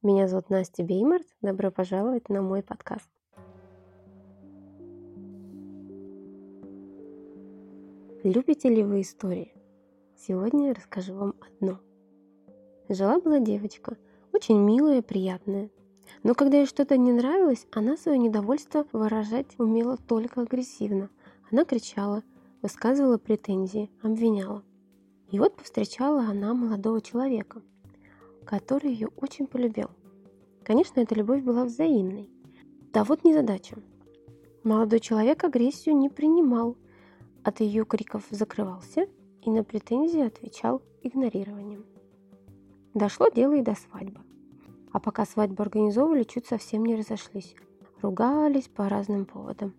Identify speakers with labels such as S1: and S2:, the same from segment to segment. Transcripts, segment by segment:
S1: Меня зовут Настя Беймарт. Добро пожаловать на мой подкаст. Любите ли вы истории? Сегодня я расскажу вам одну. Жила-была девочка, очень милая, приятная. Но когда ей что-то не нравилось, она свое недовольство выражать умела только агрессивно. Она кричала, высказывала претензии, обвиняла. И вот повстречала она молодого человека, который ее очень полюбил. Конечно, эта любовь была взаимной. Да вот незадача. Молодой человек агрессию не принимал, от ее криков закрывался и на претензии отвечал игнорированием. Дошло дело и до свадьбы. А пока свадьбу организовывали, чуть совсем не разошлись. Ругались по разным поводам.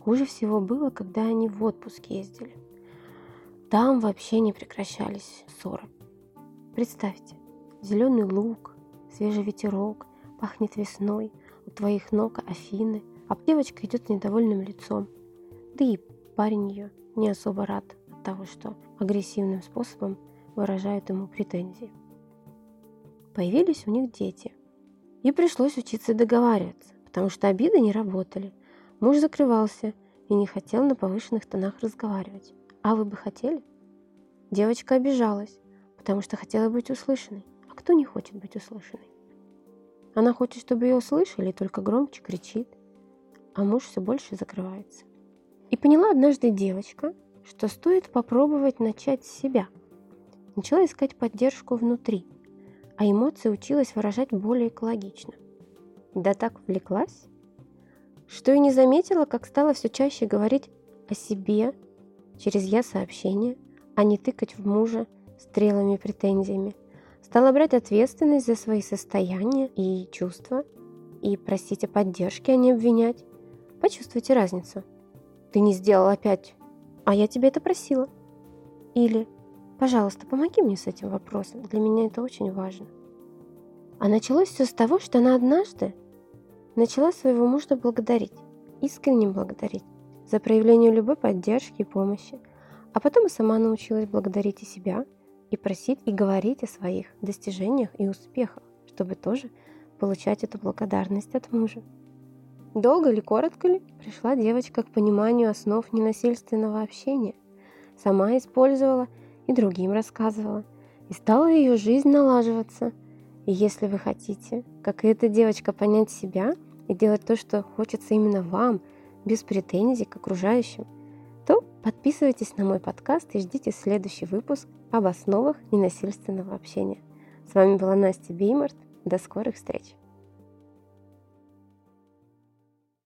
S1: Хуже всего было, когда они в отпуск ездили. Там вообще не прекращались ссоры. Представьте, зеленый лук, свежий ветерок, пахнет весной, у твоих ног Афины, а девочка идет недовольным лицом. Да и парень ее не особо рад от того, что агрессивным способом выражают ему претензии. Появились у них дети. И пришлось учиться договариваться, потому что обиды не работали. Муж закрывался и не хотел на повышенных тонах разговаривать. А вы бы хотели? Девочка обижалась, потому что хотела быть услышанной. А кто не хочет быть услышанной? Она хочет, чтобы ее услышали, только громче кричит. А муж все больше закрывается. И поняла однажды девочка, что стоит попробовать начать с себя. Начала искать поддержку внутри, а эмоции училась выражать более экологично. Да так влеклась, что и не заметила, как стала все чаще говорить о себе через «я-сообщение», а не тыкать в мужа стрелами претензиями. Стала брать ответственность за свои состояния и чувства и просить о поддержке, а не обвинять. Почувствуйте разницу. Ты не сделал опять, а я тебе это просила. Или, пожалуйста, помоги мне с этим вопросом, для меня это очень важно. А началось все с того, что она однажды начала своего мужа благодарить, искренне благодарить за проявление любой поддержки и помощи – а потом и сама научилась благодарить и себя, и просить, и говорить о своих достижениях и успехах, чтобы тоже получать эту благодарность от мужа. Долго ли, коротко ли, пришла девочка к пониманию основ ненасильственного общения. Сама использовала и другим рассказывала. И стала ее жизнь налаживаться. И если вы хотите, как и эта девочка, понять себя и делать то, что хочется именно вам, без претензий к окружающим – подписывайтесь на мой подкаст и ждите следующий выпуск об основах ненасильственного общения. С вами была Настя Беймарт. До скорых встреч!